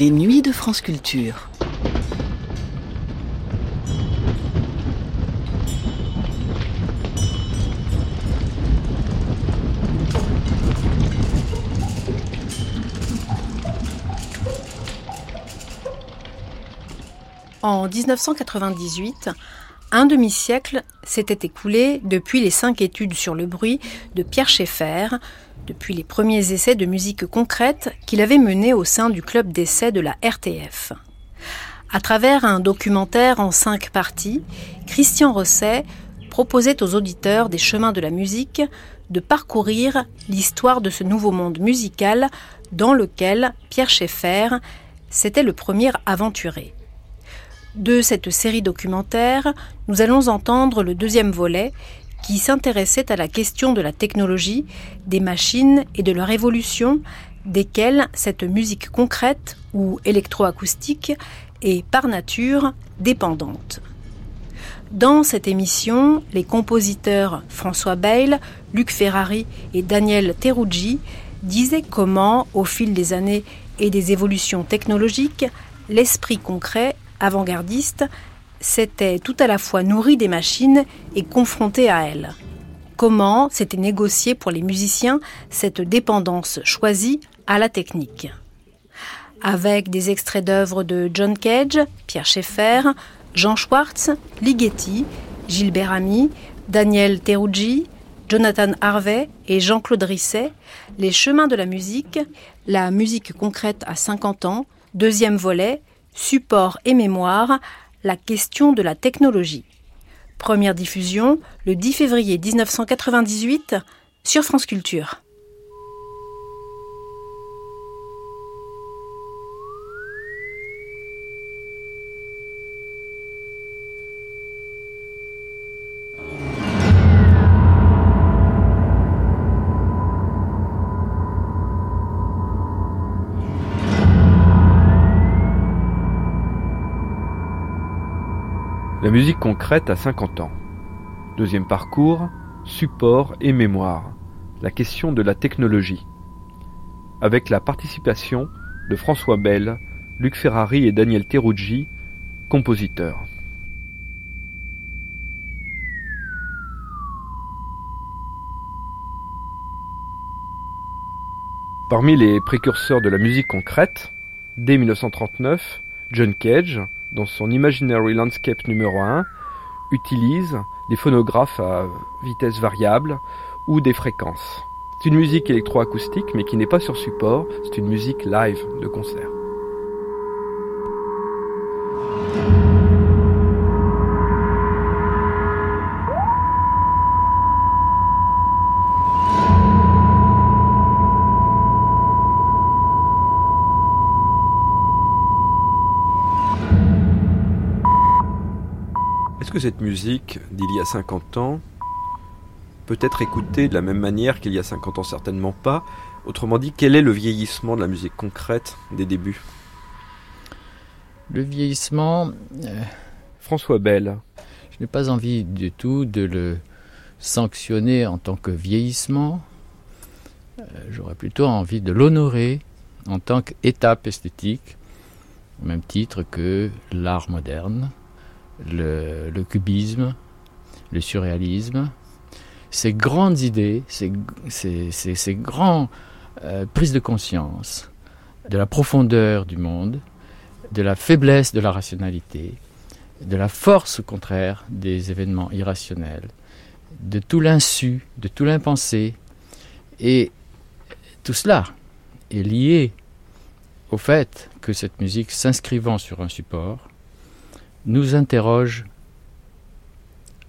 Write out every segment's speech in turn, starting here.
Les nuits de France Culture. En 1998, un demi-siècle s'était écoulé depuis les cinq études sur le bruit de Pierre Schaeffer, depuis les premiers essais de musique concrète qu'il avait menés au sein du club d'essais de la RTF. À travers un documentaire en cinq parties, Christian Rosset proposait aux auditeurs des chemins de la musique de parcourir l'histoire de ce nouveau monde musical dans lequel Pierre Schaeffer s'était le premier aventuré. De cette série documentaire, nous allons entendre le deuxième volet qui s'intéressait à la question de la technologie, des machines et de leur évolution, desquelles cette musique concrète ou électroacoustique est par nature dépendante. Dans cette émission, les compositeurs François Bayle, Luc Ferrari et Daniel Teruggi disaient comment, au fil des années et des évolutions technologiques, l'esprit concret avant-gardiste, s'était tout à la fois nourri des machines et confronté à elles. Comment s'était négocié pour les musiciens cette dépendance choisie à la technique? Avec des extraits d'œuvres de John Cage, Pierre Schaeffer, Jean Schwartz, Ligeti, Gilbert Ami, Daniel Teruggi, Jonathan Harvey et Jean-Claude Risset, Les chemins de la musique, la musique concrète à 50 ans, deuxième volet, support et mémoire, la question de la technologie. Première diffusion le 10 février 1998 sur France Culture. La musique concrète à 50 ans. Deuxième parcours, support et mémoire. La question de la technologie. Avec la participation de François Bell, Luc Ferrari et Daniel Teruggi, compositeurs. Parmi les précurseurs de la musique concrète, dès 1939, John Cage, dans son Imaginary Landscape numéro 1, utilise des phonographes à vitesse variable ou des fréquences. C'est une musique électroacoustique mais qui n'est pas sur support, c'est une musique live de concert. Est-ce que cette musique d'il y a 50 ans peut être écoutée de la même manière qu'il y a 50 ans? Certainement pas. Autrement dit, quel est le vieillissement de la musique concrète des débuts? Le vieillissement... Euh, François Bell. Je n'ai pas envie du tout de le sanctionner en tant que vieillissement. Euh, j'aurais plutôt envie de l'honorer en tant qu'étape esthétique, au même titre que l'art moderne le, cubisme, le surréalisme, ces grandes idées, ces, ces, grandes euh, prises de conscience de la profondeur du monde, de la faiblesse de la rationalité, de la force au contraire des événements irrationnels, de tout l'insu, de tout l'impensé. Et tout cela est lié au fait que cette musique s'inscrivant sur un support nous interroge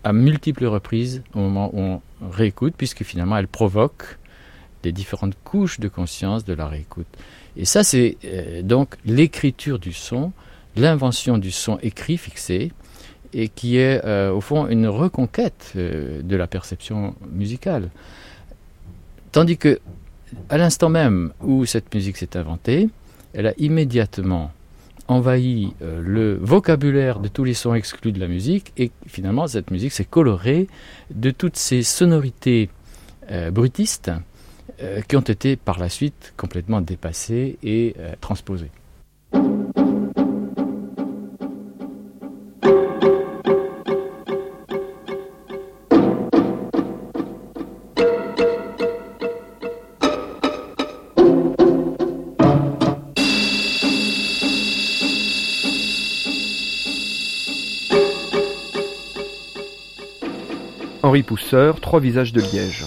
à multiples reprises au moment où on réécoute, puisque finalement elle provoque les différentes couches de conscience de la réécoute. Et ça, c'est euh, donc l'écriture du son, l'invention du son écrit fixé, et qui est euh, au fond une reconquête euh, de la perception musicale. Tandis que, à l'instant même où cette musique s'est inventée, elle a immédiatement envahi euh, le vocabulaire de tous les sons exclus de la musique et finalement cette musique s'est colorée de toutes ces sonorités euh, brutistes euh, qui ont été par la suite complètement dépassées et transposées. Henri Pousseur, Trois visages de Liège.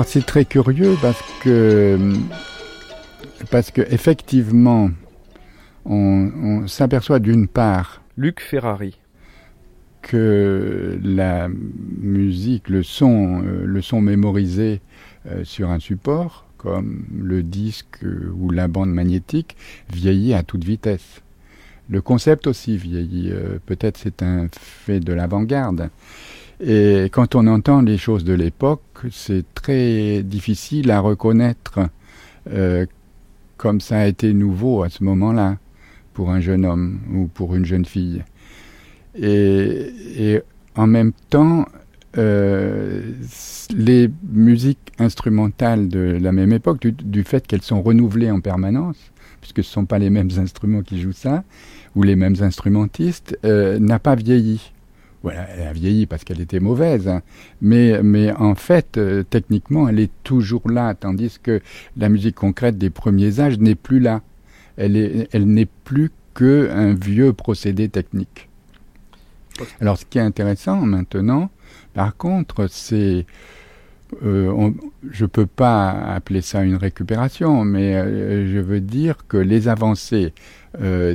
Alors c'est très curieux parce que parce que effectivement on, s'aperçoit d'une part Luc Ferrari que la musique, le son, euh, le son mémorisé euh, sur un support comme le disque ou la bande magnétique vieillit à toute vitesse. Le concept aussi vieillit. Euh, peut-être c'est un fait de l'avant-garde. Et quand on entend les choses de l'époque, c'est très difficile à reconnaître euh, comme ça a été nouveau à ce moment-là pour un jeune homme ou pour une jeune fille. Et, en même temps, euh, les musiques instrumentales de la même époque, du, fait qu'elles sont renouvelées en permanence, puisque ce ne sont pas les mêmes instruments qui jouent ça, ou les mêmes instrumentistes, euh, n'a pas vieilli voilà, elle a vieilli parce qu'elle était mauvaise, hein. mais, mais en fait, euh, techniquement, elle est toujours là, tandis que la musique concrète des premiers âges n'est plus là. Elle, est, elle n'est plus qu'un vieux procédé technique. Alors, ce qui est intéressant maintenant, par contre, c'est euh, je ne peux pas appeler ça une récupération, mais euh, je veux dire que les avancées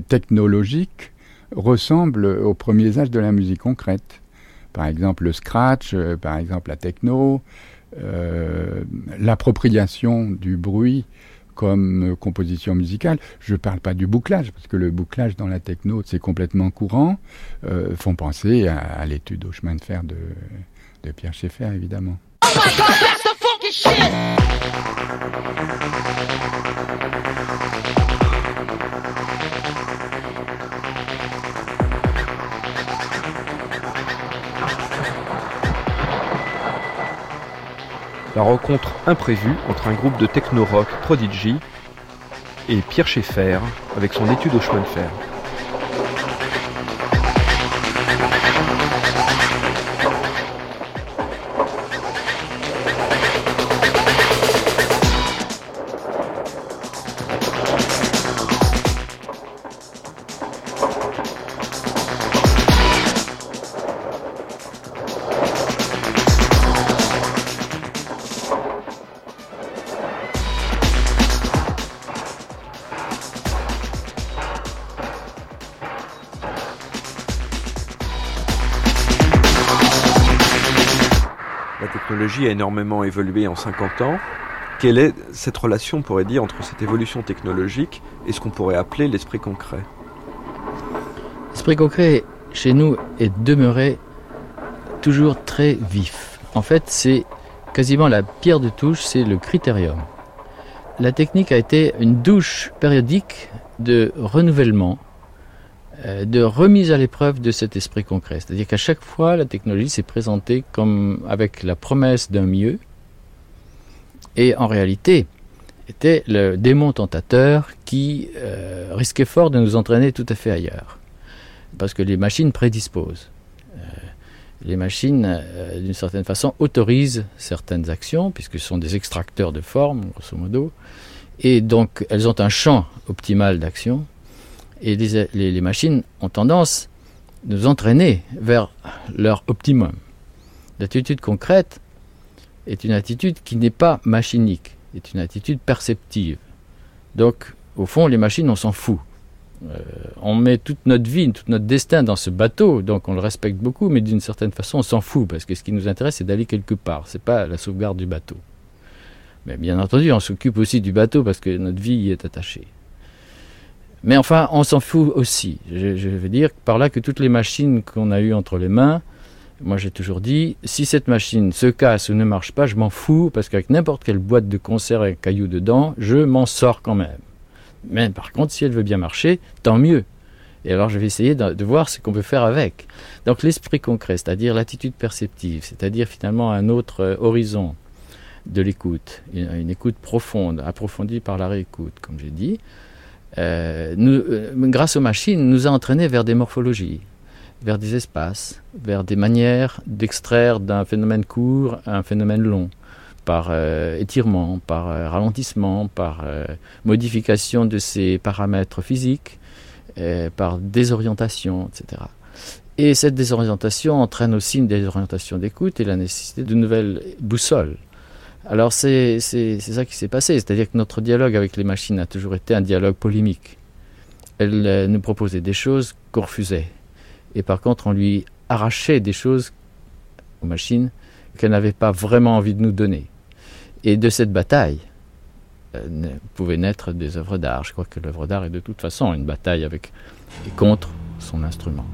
technologiques ressemble aux premiers âges de la musique concrète. Par exemple le scratch, euh, par exemple la techno, euh, l'appropriation du bruit comme composition musicale. Je ne parle pas du bouclage, parce que le bouclage dans la techno, c'est complètement courant. Euh, font penser à, l'étude au chemin de fer de, de Pierre Schaeffer, évidemment. Oh la rencontre imprévue entre un groupe de techno-rock Prodigy et Pierre Schaeffer avec son étude au chemin de fer. A énormément évolué en 50 ans. Quelle est cette relation, on pourrait dire, entre cette évolution technologique et ce qu'on pourrait appeler l'esprit concret? L'esprit concret, chez nous, est demeuré toujours très vif. En fait, c'est quasiment la pierre de touche, c'est le critérium. La technique a été une douche périodique de renouvellement, de remise à l'épreuve de cet esprit concret. C'est-à-dire qu'à chaque fois, la technologie s'est présentée comme avec la promesse d'un mieux, et en réalité était le démon tentateur qui euh, risquait fort de nous entraîner tout à fait ailleurs. Parce que les machines prédisposent. Euh, les machines, d'une certaine façon, autorisent certaines actions, puisque ce sont des extracteurs de forme, grosso modo, et donc elles ont un champ optimal d'action et les, machines ont tendance à nous entraîner vers leur optimum. L'attitude concrète est une attitude qui n'est pas machinique, est une attitude perceptive. Donc, au fond, les machines, on s'en fout. Euh, on met toute notre vie, tout notre destin dans ce bateau, donc on le respecte beaucoup, mais d'une certaine façon, on s'en fout, parce que ce qui nous intéresse, c'est d'aller quelque part. C'est pas la sauvegarde du bateau. Mais bien entendu, on s'occupe aussi du bateau parce que notre vie y est attachée. Mais enfin, on s'en fout aussi. Je, veux dire par là que toutes les machines qu'on a eues entre les mains Moi, j'ai toujours dit, si cette machine se casse ou ne marche pas, je m'en fous, parce qu'avec n'importe quelle boîte de conserve avec cailloux dedans, je m'en sors quand même. Mais par contre, si elle veut bien marcher, tant mieux. Et alors, je vais essayer de, voir ce qu'on peut faire avec. Donc, l'esprit concret, c'est-à-dire l'attitude perceptive, c'est-à-dire finalement un autre euh, horizon de l'écoute, une, écoute profonde, approfondie par la réécoute, comme j'ai dit, nous, euh, grâce aux machines, nous a entraînés vers des morphologies vers des espaces, vers des manières d'extraire d'un phénomène court un phénomène long, par euh, étirement, par euh, ralentissement, par euh, modification de ses paramètres physiques, par désorientation, etc. Et cette désorientation entraîne aussi une désorientation d'écoute et la nécessité de nouvelles boussoles. Alors c'est ça qui s'est passé, c'est-à-dire que notre dialogue avec les machines a toujours été un dialogue polémique. Elles nous proposaient des choses qu'on refusait et par contre on lui arrachait des choses aux machines qu'elle n'avait pas vraiment envie de nous donner. Et de cette bataille euh, pouvaient naître des œuvres d'art. Je crois que l'œuvre d'art est de toute façon une bataille avec et contre son instrument.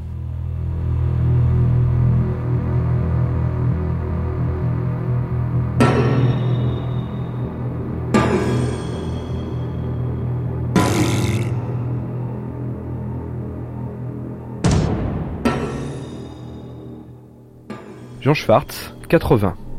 Jean Schwartz, 80.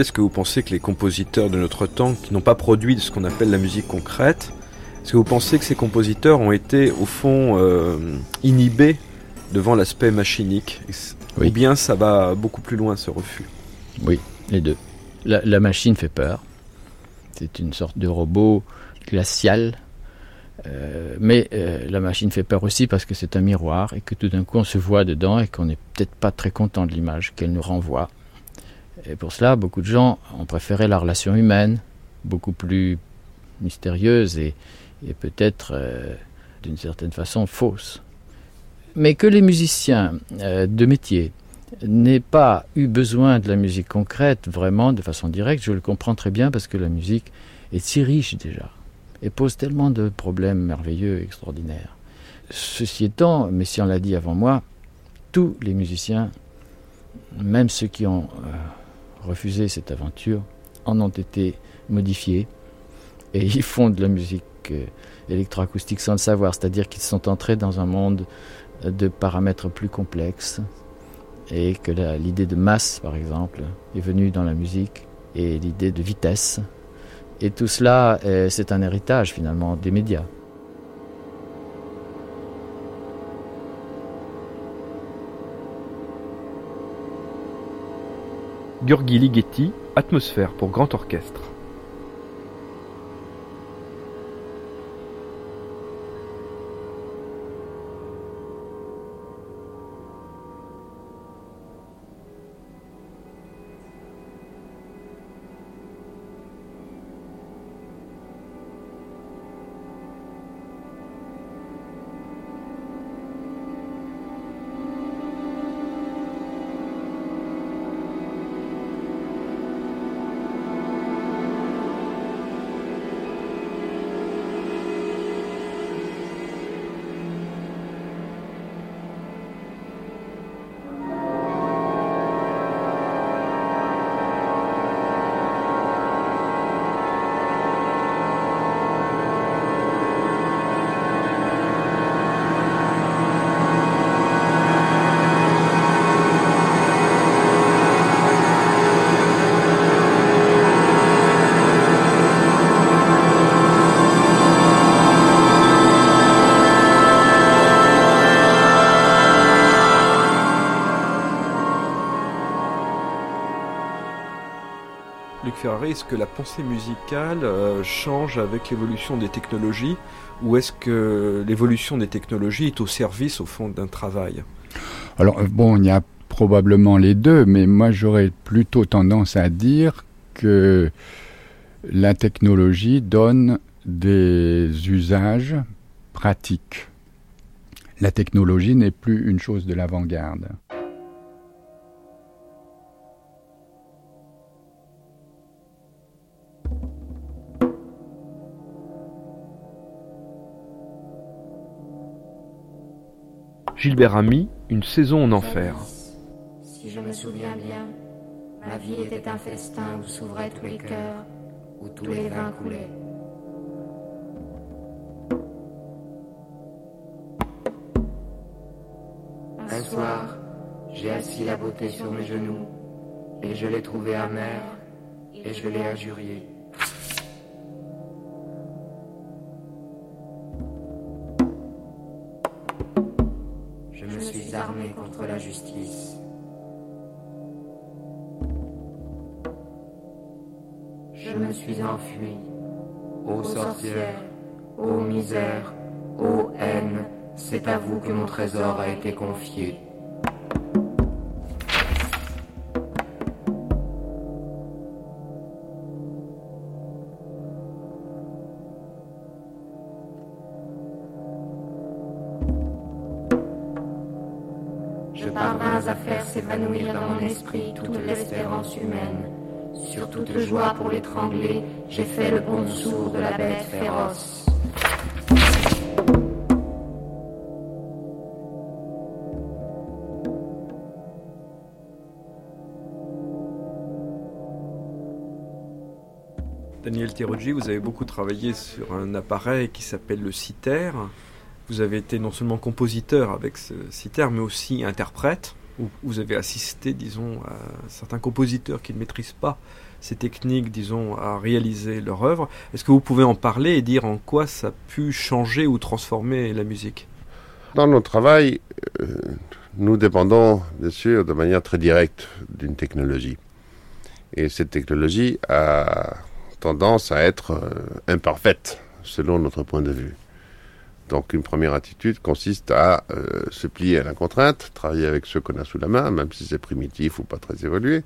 Est-ce que vous pensez que les compositeurs de notre temps, qui n'ont pas produit ce qu'on appelle la musique concrète, est-ce que vous pensez que ces compositeurs ont été, au fond, euh, inhibés devant l'aspect machinique Ou bien ça va beaucoup plus loin, ce refus Oui, les deux. La, machine fait peur. C'est une sorte de robot glacial. Euh, mais euh, la machine fait peur aussi parce que c'est un miroir et que tout d'un coup on se voit dedans et qu'on n'est peut-être pas très content de l'image qu'elle nous renvoie. Et pour cela, beaucoup de gens ont préféré la relation humaine, beaucoup plus mystérieuse et, peut-être euh, d'une certaine façon fausse. Mais que les musiciens euh, de métier n'aient pas eu besoin de la musique concrète vraiment de façon directe, je le comprends très bien parce que la musique est si riche déjà et pose tellement de problèmes merveilleux et extraordinaires. Ceci étant, mais si on l'a dit avant moi, tous les musiciens, même ceux qui ont euh, refusé cette aventure en ont été modifiés et ils font de la musique euh, électroacoustique sans le savoir, c'est-à-dire qu'ils sont entrés dans un monde de paramètres plus complexes et que l'idée de masse, par exemple, est venue dans la musique et l'idée de vitesse. Et tout cela, euh, c'est un héritage finalement des médias. Gurgi Ligeti, Atmosphère pour grand orchestre. Est-ce que la pensée musicale euh, change avec l'évolution des technologies ou est-ce que l'évolution des technologies est au service, au fond, d'un travail? Alors, euh, bon, il y a probablement les deux, mais moi j'aurais plutôt tendance à dire que la technologie donne des usages pratiques. La technologie n'est plus une chose de l'avant-garde. Gilbert Ami, Une saison en enfer. Si je me souviens bien, ma vie était un festin où s'ouvraient tous les cœurs, où tous les vins coulaient. Un soir, j'ai assis la beauté sur mes genoux, et je l'ai trouvée amère, et je l'ai injuriée. Contre la justice. Je me suis enfui. Ô sorcière, ô misère, ô haine, c'est à vous que mon trésor a été confié. S'évanouir dans mon esprit toute l'espérance humaine. Sur toute joie pour l'étrangler, j'ai fait le pont sourd de la bête féroce. Daniel Teroggi, vous avez beaucoup travaillé sur un appareil qui s'appelle le citer. Vous avez été non seulement compositeur avec ce citer, mais aussi interprète. Où vous avez assisté, disons, à certains compositeurs qui ne maîtrisent pas ces techniques, disons, à réaliser leur œuvre. Est-ce que vous pouvez en parler et dire en quoi ça a pu changer ou transformer la musique? Dans notre travail, euh, nous dépendons, bien sûr, de manière très directe d'une technologie. Et cette technologie a tendance à être euh, imparfaite, selon notre point de vue. Donc une première attitude consiste à euh, se plier à la contrainte, travailler avec ce qu'on a sous la main, même si c'est primitif ou pas très évolué.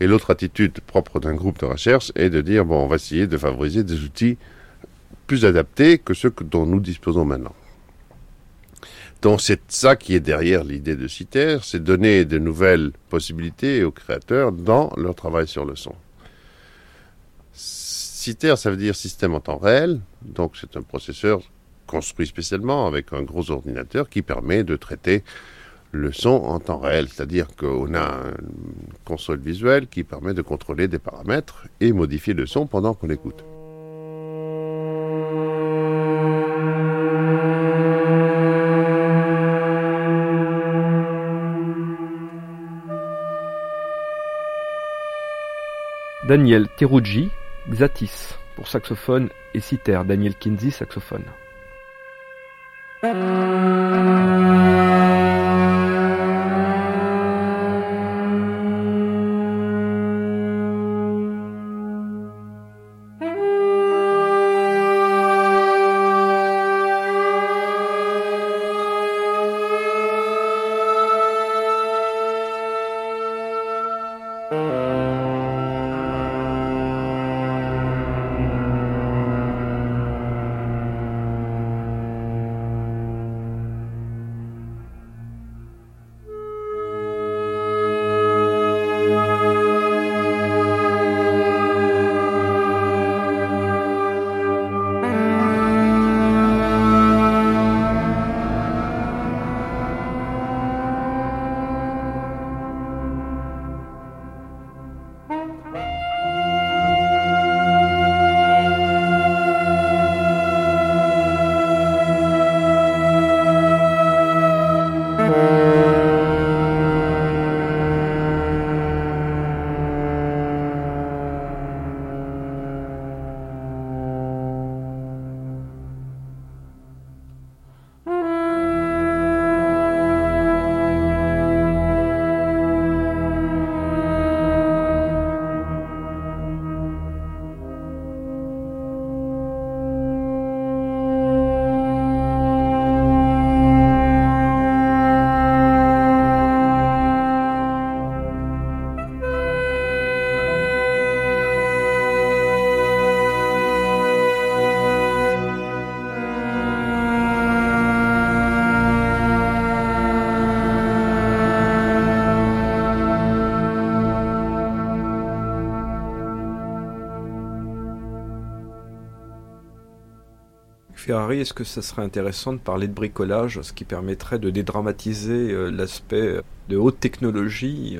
Et l'autre attitude propre d'un groupe de recherche est de dire, bon, on va essayer de favoriser des outils plus adaptés que ceux dont nous disposons maintenant. Donc c'est ça qui est derrière l'idée de CITER, c'est donner de nouvelles possibilités aux créateurs dans leur travail sur le son. CITER, ça veut dire système en temps réel, donc c'est un processeur construit spécialement avec un gros ordinateur qui permet de traiter le son en temps réel, c'est-à-dire qu'on a une console visuelle qui permet de contrôler des paramètres et modifier le son pendant qu'on écoute. Daniel Teruggi, Xatis pour saxophone et citer, Daniel Kinsey saxophone. Ferrari, est-ce que ça serait intéressant de parler de bricolage, ce qui permettrait de dédramatiser euh, l'aspect de haute technologie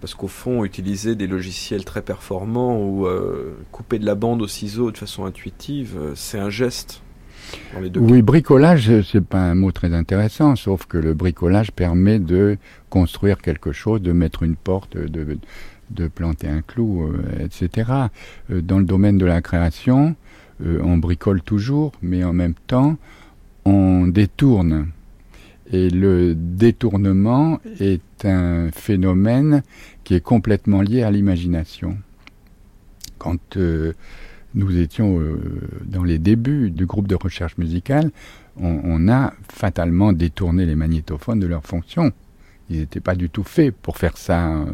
parce qu'au fond, utiliser des logiciels très performants ou couper de la bande au ciseau de façon intuitive, c'est un geste. oui, bricolage, c'est pas un mot très intéressant, sauf que le bricolage permet de construire quelque chose, de mettre une porte, de, de planter un clou, euh, etc. Euh, dans le domaine de la création, euh, on bricole toujours, mais en même temps, on détourne. Et le détournement est un phénomène qui est complètement lié à l'imagination. Quand nous étions dans les débuts du groupe de recherche musicale, on, on a fatalement détourné les magnétophones de leur fonction. Ils n'étaient pas du tout faits pour faire ça.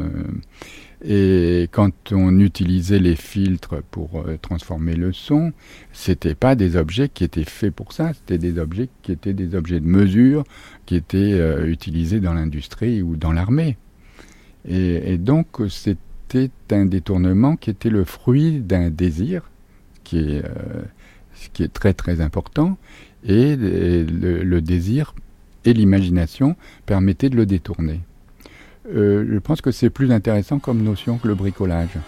Et quand on utilisait les filtres pour euh, transformer le son, c'était pas des objets qui étaient faits pour ça, c'était des objets qui étaient des objets de mesure qui étaient euh, utilisés dans l'industrie ou dans l'armée. Et, donc c'était un détournement qui était le fruit d'un désir qui est, euh, qui est très très important et le désir et l'imagination permettaient de le détourner. Euh, je pense que c'est plus intéressant comme notion que le bricolage.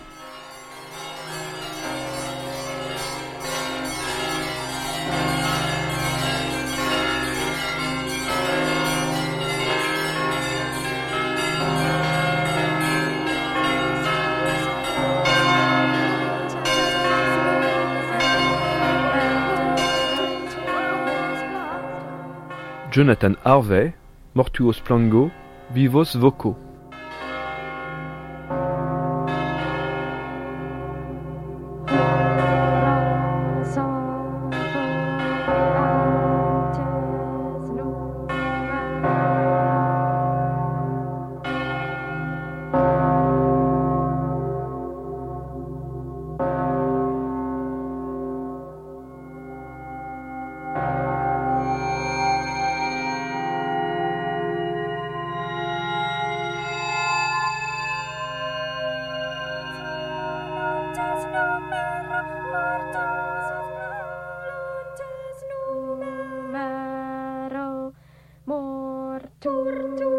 Jonathan Harvey, Mortuos Plango, Vivos Voco. mortur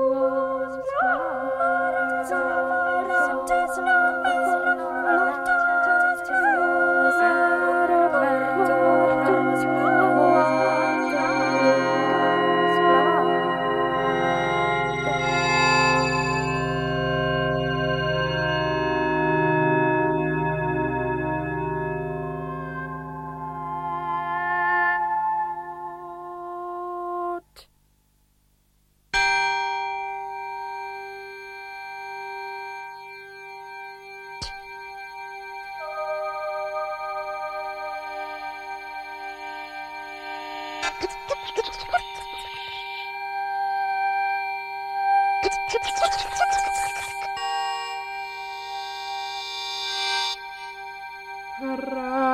Herra.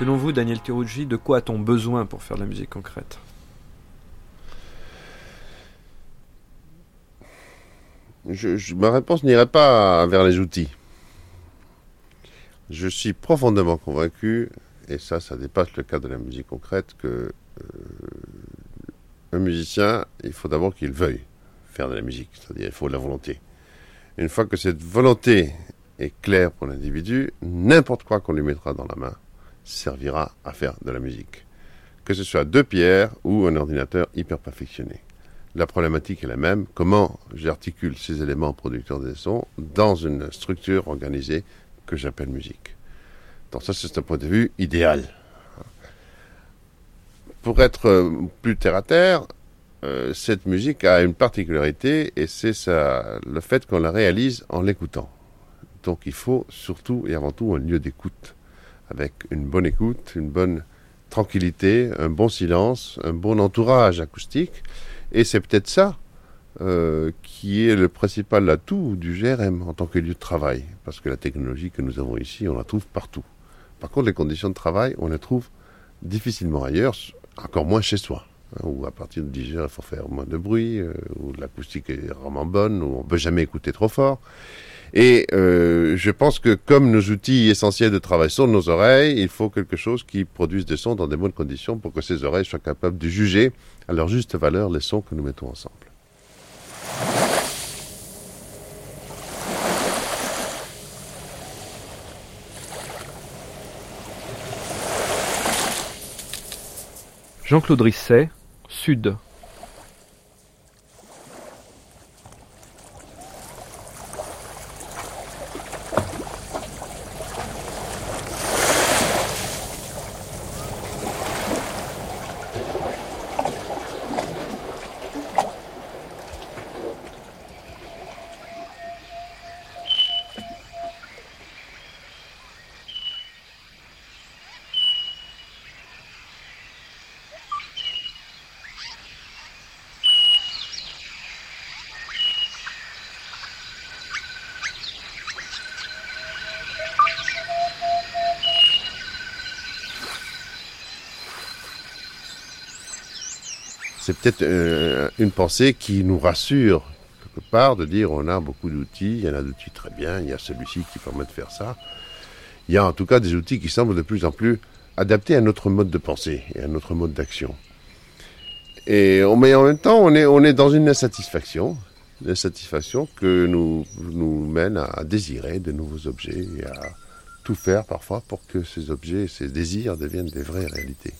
Selon vous, Daniel Teruggi, de quoi a-t-on besoin pour faire de la musique concrète? Ma réponse n'irait pas vers les outils. Je suis profondément convaincu, et ça, ça dépasse le cas de la musique concrète, que euh, un musicien, il faut d'abord qu'il veuille faire de la musique, c'est-à-dire il faut de la volonté. Une fois que cette volonté est claire pour l'individu, n'importe quoi qu'on lui mettra dans la main servira à faire de la musique. Que ce soit deux pierres ou un ordinateur hyper perfectionné. La problématique est la même. Comment j'articule ces éléments producteurs des sons dans une structure organisée que j'appelle musique. Donc ça, c'est un point de vue idéal. Pour être euh, plus terre à terre, euh, cette musique a une particularité et c'est le fait qu'on la réalise en l'écoutant. Donc il faut surtout et avant tout un lieu d'écoute, avec une bonne écoute, une bonne tranquillité, un bon silence, un bon entourage acoustique. Et c'est peut-être ça euh, qui est le principal atout du GRM en tant que lieu de travail. Parce que la technologie que nous avons ici, on la trouve partout. Par contre, les conditions de travail, on les trouve difficilement ailleurs, encore moins chez soi. Hein, où à partir de 10 heures, il faut faire moins de bruit, euh, où l'acoustique est vraiment bonne, où on ne peut jamais écouter trop fort. Et euh, je pense que comme nos outils essentiels de travail sont nos oreilles, il faut quelque chose qui produise des sons dans des bonnes conditions pour que ces oreilles soient capables de juger à leur juste valeur les sons que nous mettons ensemble. Jean-Claude Risset, Sud. C'est peut-être euh, une pensée qui nous rassure quelque part de dire on a beaucoup d'outils, il y en a d'outils très bien, il y a celui-ci qui permet de faire ça. Il y a en tout cas des outils qui semblent de plus en plus adaptés à notre mode de pensée et à notre mode d'action. Et mais en même temps, on est, on est dans une insatisfaction, une insatisfaction que nous, nous mène à désirer de nouveaux objets et à tout faire parfois pour que ces objets, ces désirs deviennent des vraies réalités.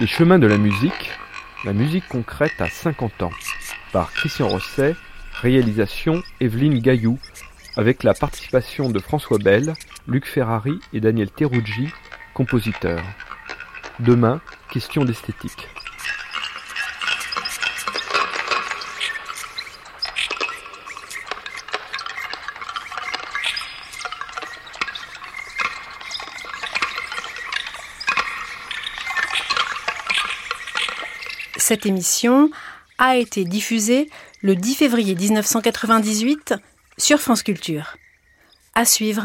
Les chemins de la musique, la musique concrète à 50 ans, par Christian Rosset, réalisation Evelyne Gaillou, avec la participation de François Bell, Luc Ferrari et Daniel Teruggi, compositeurs. Demain, question d'esthétique. Cette émission a été diffusée le 10 février 1998 sur France Culture. À suivre.